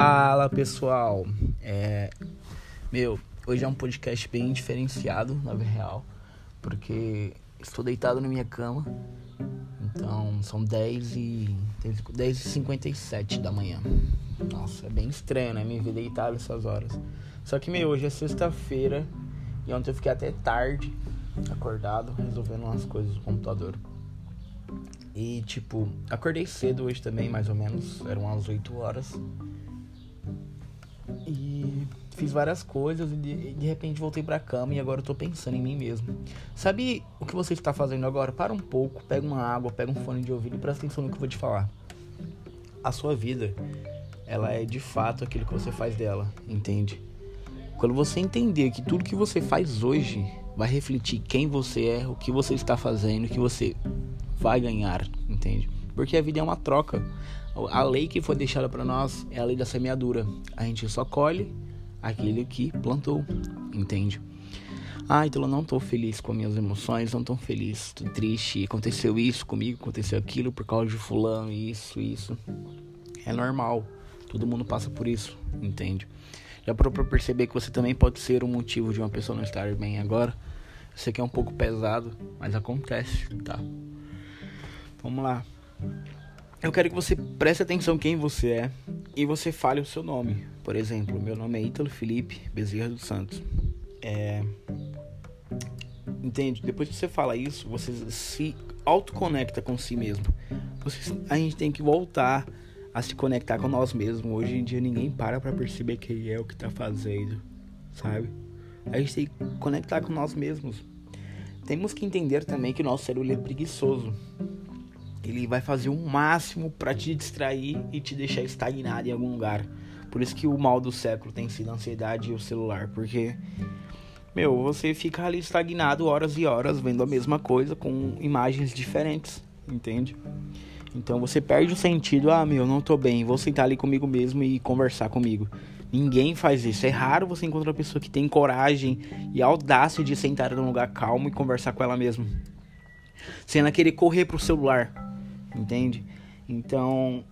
Fala pessoal, é... meu, hoje é um podcast bem diferenciado, na real, porque estou deitado na minha cama, então são 10 e 10 e 57 da manhã. Nossa, é bem estranho, né? Me ver deitado essas horas. Só que, meu, hoje é sexta-feira e ontem eu fiquei até tarde acordado, resolvendo umas coisas no computador. E, tipo, acordei cedo hoje também, mais ou menos, eram umas 8 horas. E fiz várias coisas e de, de, repente voltei pra cama e agora eu tô pensando em mim mesmo. Sabe o que você está fazendo agora? Para um pouco, pega uma água, pega um fone de ouvido e presta atenção no que eu vou te falar. A sua vida, ela é de fato aquilo que você faz dela, entende? Quando você entender que tudo que você faz hoje vai refletir quem você é, o que você está fazendo, o que você vai ganhar, entende? Porque a vida é uma troca. A lei que foi deixada para nós é a lei da semeadura. A gente só colhe aquele que plantou, entende? Ah, então eu não tô feliz com as minhas emoções, não tô feliz, tô triste, aconteceu isso comigo, aconteceu aquilo por causa de fulano, isso, isso. É normal. Todo mundo passa por isso, entende? Já parou pra perceber que você também pode ser o motivo de uma pessoa não estar bem agora? Eu sei que é um pouco pesado, mas acontece, tá? Vamos lá. Eu quero que você preste atenção quem você é e você fale o seu nome. Por exemplo, meu nome é Ítalo Felipe Bezerra dos Santos. É... Entende? Depois que você fala isso, você se autoconecta com si mesmo. Você... A gente tem que voltar a se conectar com nós mesmos. Hoje em dia ninguém para pra perceber quem é o que tá fazendo, sabe? A gente tem que conectar com nós mesmos. Temos que entender também que o nosso cérebro é preguiçoso ele vai fazer o máximo para te distrair e te deixar estagnado em algum lugar. Por isso que o mal do século tem sido a ansiedade e o celular, porque meu, você fica ali estagnado horas e horas vendo a mesma coisa com imagens diferentes, entende? Então você perde o sentido, ah, meu, não tô bem, vou sentar ali comigo mesmo e conversar comigo. Ninguém faz isso. É raro você encontrar uma pessoa que tem coragem e audácia de sentar num lugar calmo e conversar com ela mesma. Sem ela querer correr pro celular entende? Então,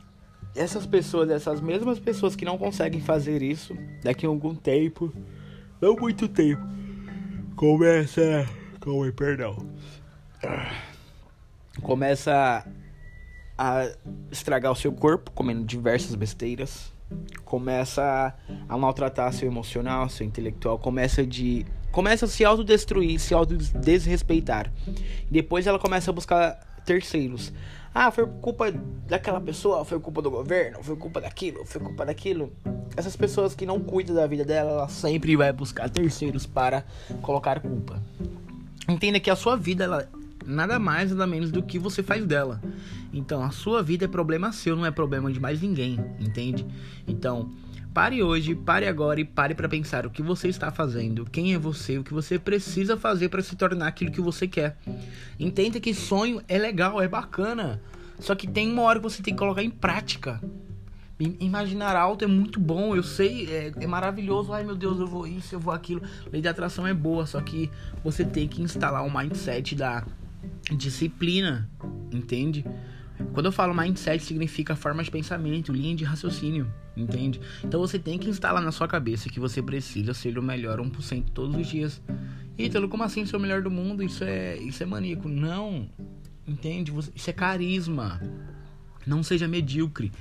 essas pessoas, essas mesmas pessoas que não conseguem fazer isso, daqui a algum tempo, não muito tempo, começa. Calma perdão. Começa a estragar o seu corpo, comendo diversas besteiras. Começa a maltratar seu emocional, seu intelectual. Começa de. Começa a se autodestruir, se autodesrespeitar. Depois ela começa a buscar terceiros. Ah, foi culpa daquela pessoa, foi culpa do governo, foi culpa daquilo, foi culpa daquilo. Essas pessoas que não cuidam da vida dela, ela sempre vai buscar terceiros para colocar culpa. Entenda que a sua vida, ela nada mais nada menos do que você faz dela. Então, a sua vida é problema seu, não é problema de mais ninguém, entende? Então, Pare hoje, pare agora e pare para pensar o que você está fazendo, quem é você, o que você precisa fazer para se tornar aquilo que você quer. Entenda que sonho é legal, é bacana, só que tem uma hora que você tem que colocar em prática. Imaginar alto é muito bom, eu sei, é, é, maravilhoso. Ai meu Deus, eu vou isso, eu vou aquilo. Lei de atração é boa, só que você tem que instalar o mindset da disciplina, entende? Quando eu falo mindset, significa forma de pensamento, linha de raciocínio, entende? Então você tem que instalar na sua cabeça que você precisa ser o melhor 1% todos os dias. Ítalo, como assim ser o melhor do mundo? Isso é, isso é maníaco. Não, entende? Isso é carisma. Não seja medíocre.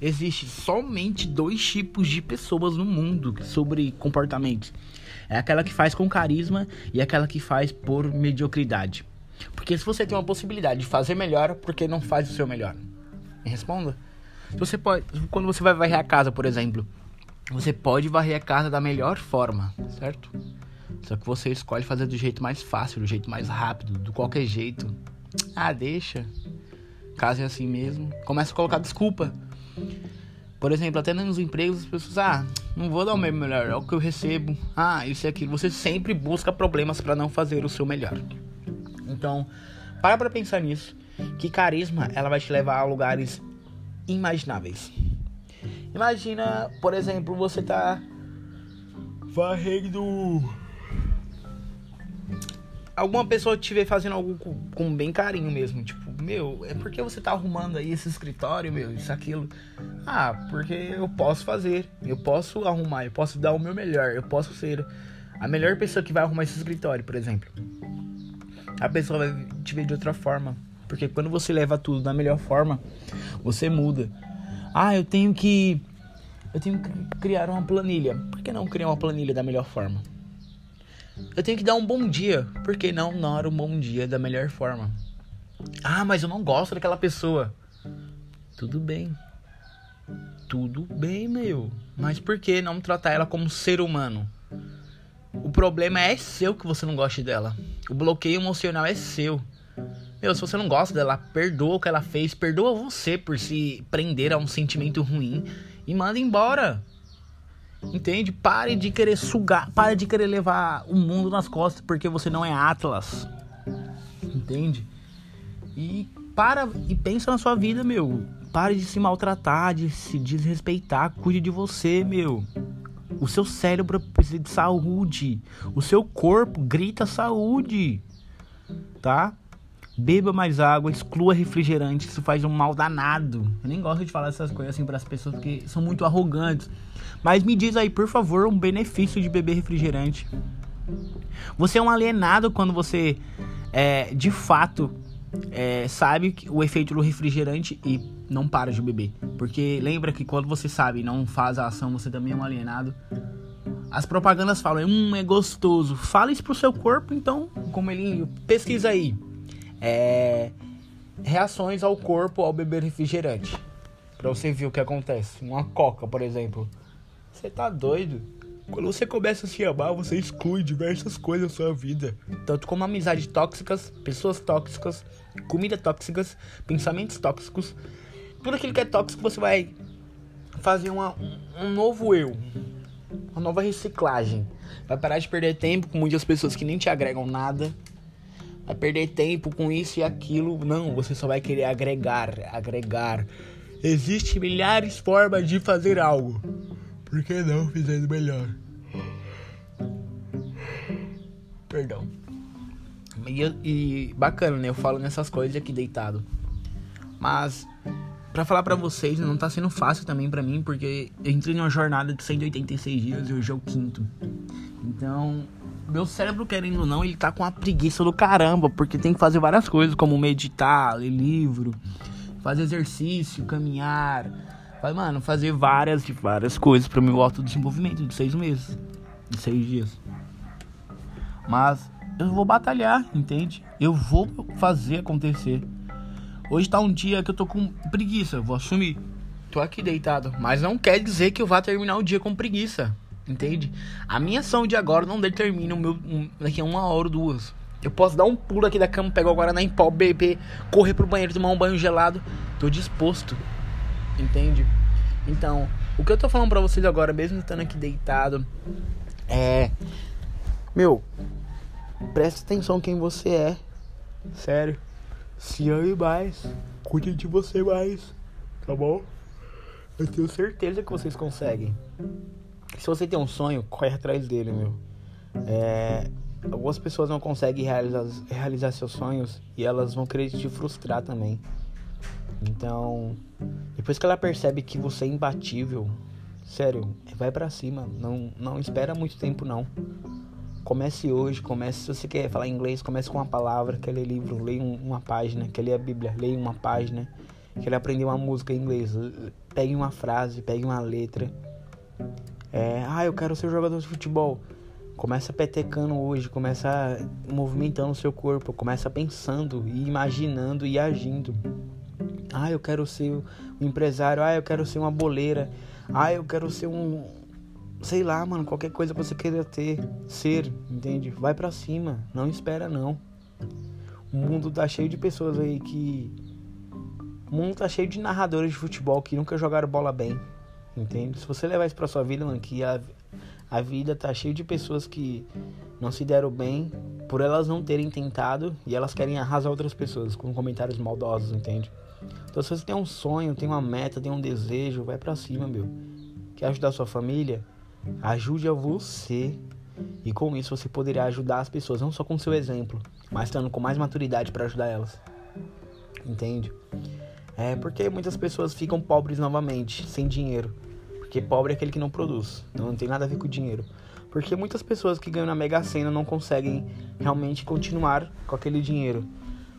Existe somente dois tipos de pessoas no mundo sobre comportamentos. É aquela que faz com carisma e aquela que faz por mediocridade. Porque se você tem uma possibilidade de fazer melhor, por que não faz o seu melhor? Me responda. Você pode, quando você vai varrer a casa, por exemplo, você pode varrer a casa da melhor forma, certo? Só que você escolhe fazer do jeito mais fácil, do jeito mais rápido, do qualquer jeito. Ah, deixa. Casa é assim mesmo. Começa a colocar desculpa. Por exemplo, até nos empregos as pessoas, ah, não vou dar o meu melhor, é o que eu recebo. Ah, isso e aquilo. Você sempre busca problemas para não fazer o seu melhor. Então, para pra pensar nisso, que carisma ela vai te levar a lugares imagináveis. Imagina, por exemplo, você tá varrendo alguma pessoa te vê fazendo algo com, com, bem carinho mesmo, tipo, Meu, é porque você tá arrumando aí esse escritório, meu, isso, aquilo. Ah, porque eu posso fazer. Eu posso arrumar, eu posso dar o meu melhor. Eu posso ser a melhor pessoa que vai arrumar esse escritório, por exemplo. A pessoa vai te ver de outra forma. Porque quando você leva tudo da melhor forma, você muda. Ah, eu tenho que. Eu tenho que criar uma planilha. Por que não criar uma planilha da melhor forma? Eu tenho que dar um bom dia. Por que não dar um bom dia da melhor forma? Ah, mas eu não gosto daquela pessoa. Tudo bem. Tudo bem, meu. Mas por que não tratar ela como ser humano? O problema é seu que você não goste dela. O bloqueio emocional é seu. Meu, se você não gosta dela, perdoa o que ela fez, perdoa você por se prender a um sentimento ruim e manda embora. Entende? Pare de querer sugar, pare de querer levar o mundo nas costas porque você não é Atlas. Entende? E para e pensa na sua vida, meu. Pare de se maltratar, de se desrespeitar, cuide de você, meu. O seu cérebro precisa de saúde. O seu corpo grita saúde. Tá? Beba mais água, exclua refrigerante, isso faz um mal danado. Eu nem gosto de falar essas coisas assim para as pessoas porque são muito arrogantes. Mas me diz aí, por favor, um benefício de beber refrigerante. Você é um alienado quando você é, de fato é, sabe o efeito do refrigerante e não para de beber. Porque lembra que quando você sabe e não faz a ação, você também é um alienado. As propagandas falam, hum, é gostoso. Fala isso pro seu corpo, então, como ele. Pesquisa aí. É, reações ao corpo ao beber refrigerante. Pra você ver o que acontece. Uma coca, por exemplo. Você tá doido? Quando você começa a se amar, você exclui diversas coisas da sua vida. Tanto como amizades tóxicas, pessoas tóxicas, comida tóxicas, pensamentos tóxicos. Tudo aquilo que é tóxico você vai fazer uma, um novo eu. Uma nova reciclagem. Vai parar de perder tempo com muitas pessoas que nem te agregam nada. Vai perder tempo com isso e aquilo. Não, você só vai querer agregar, agregar. Existem milhares de formas de fazer algo. Por que não fizendo melhor? Perdão. E, e, bacana, né? Eu falo nessas coisas aqui deitado. Mas para falar para vocês, não tá sendo fácil também para mim, porque eu entrei numa jornada de 186 dias e hoje é o quinto. Então, meu cérebro, querendo ou não, ele tá com a preguiça do caramba, porque tem que fazer várias coisas, como meditar, ler livro, fazer exercício, caminhar, mano, fazer várias, várias coisas pro meu autodesenvolvimento de seis meses. De seis dias. Mas eu vou batalhar, entende? Eu vou fazer acontecer. Hoje tá um dia que eu tô com preguiça, vou assumir. Tô aqui deitado, mas não quer dizer que eu vá terminar o dia com preguiça, entende? A minha ação de agora não determina o meu daqui a uma hora ou duas. Eu posso dar um pulo aqui da cama, pegar o Guaraná em pó, beber, correr pro banheiro, tomar um banho gelado. Tô disposto. Entende? Então, o que eu tô falando pra vocês agora, mesmo estando aqui deitado, é. Meu, presta atenção quem você é. Sério. Se ame mais. Cuide de você mais. Tá bom? Eu tenho certeza que vocês conseguem. Se você tem um sonho, corre atrás dele, meu. É, algumas pessoas não conseguem realizar, realizar seus sonhos e elas vão querer te frustrar também. Então, depois que ela percebe que você é imbatível, sério, vai para cima. Não, não espera muito tempo não. Comece hoje, comece se você quer falar inglês, comece com uma palavra, quer ler livro, leia uma página, quer ler a Bíblia, leia uma página, quer aprender uma música em inglês, pegue uma frase, pegue uma letra. É, ah, eu quero ser jogador de futebol. Começa petecando hoje, começa movimentando o seu corpo, começa pensando e imaginando e agindo. Ah, eu quero ser um empresário. Ah, eu quero ser uma boleira. Ah, eu quero ser um. Sei lá, mano, qualquer coisa que você queira ter, ser, entende? Vai para cima, não espera não. O mundo tá cheio de pessoas aí que. O mundo tá cheio de narradores de futebol que nunca jogaram bola bem, entende? Se você levar isso pra sua vida, mano, que a, a vida tá cheia de pessoas que não se deram bem por elas não terem tentado e elas querem arrasar outras pessoas com comentários maldosos, entende? Então se você tem um sonho, tem uma meta, tem um desejo, vai para cima, meu. Quer ajudar sua família? Ajude a você. E com isso você poderá ajudar as pessoas, não só com seu exemplo, mas estando com mais maturidade para ajudar elas. Entende? É porque muitas pessoas ficam pobres novamente, sem dinheiro. Porque pobre é aquele que não produz. Não tem nada a ver com dinheiro. Porque muitas pessoas que ganham na Mega Sena não conseguem realmente continuar com aquele dinheiro.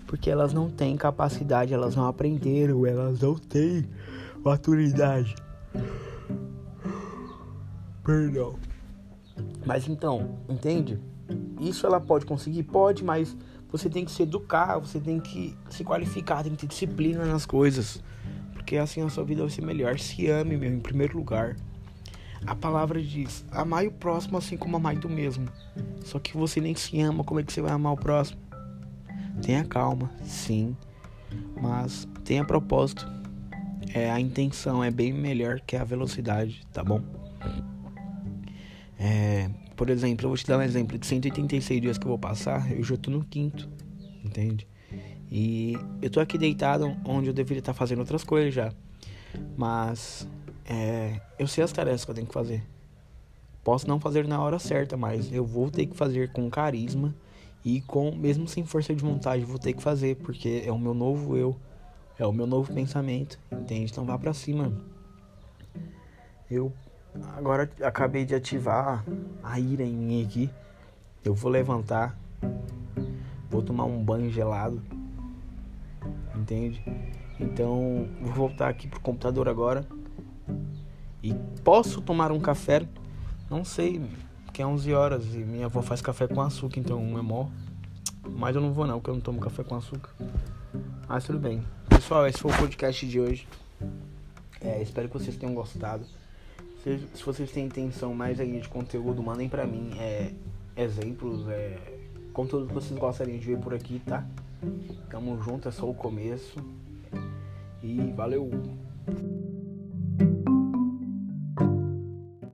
Porque elas não têm capacidade, elas não aprenderam, elas não têm maturidade. Perdão. Mas então, entende? Isso ela pode conseguir? Pode, mas você tem que se educar, você tem que se qualificar, tem que ter disciplina nas coisas. Porque assim a sua vida vai ser melhor. Se ame, meu, em primeiro lugar. A palavra diz: amai o próximo assim como amai do mesmo. Só que você nem se ama, como é que você vai amar o próximo? Tenha calma, sim, mas tenha propósito. É, a intenção é bem melhor que a velocidade, tá bom? É, por exemplo, eu vou te dar um exemplo de 186 dias que eu vou passar, eu já tô no quinto, entende? E eu tô aqui deitado onde eu deveria estar fazendo outras coisas já. Mas é, eu sei as tarefas que eu tenho que fazer. Posso não fazer na hora certa, mas eu vou ter que fazer com carisma e com mesmo sem força de vontade, vou ter que fazer porque é o meu novo eu, é o meu novo pensamento, entende? Então vá para cima. Eu Agora acabei de ativar a ira em mim aqui. Eu vou levantar. Vou tomar um banho gelado. Entende? Então, vou voltar aqui pro computador agora. E posso tomar um café? Não sei, é 11 horas e minha avó faz café com açúcar, então é mó. Mas eu não vou não, porque eu não tomo café com açúcar. Mas tudo bem. Pessoal, esse foi o podcast de hoje. É, espero que vocês tenham gostado. Se, se vocês têm intenção mais aí de conteúdo, mandem pra mim é, exemplos, é, conteúdo que vocês gostariam de ver por aqui, tá? Tamo junto, é só o começo. E valeu!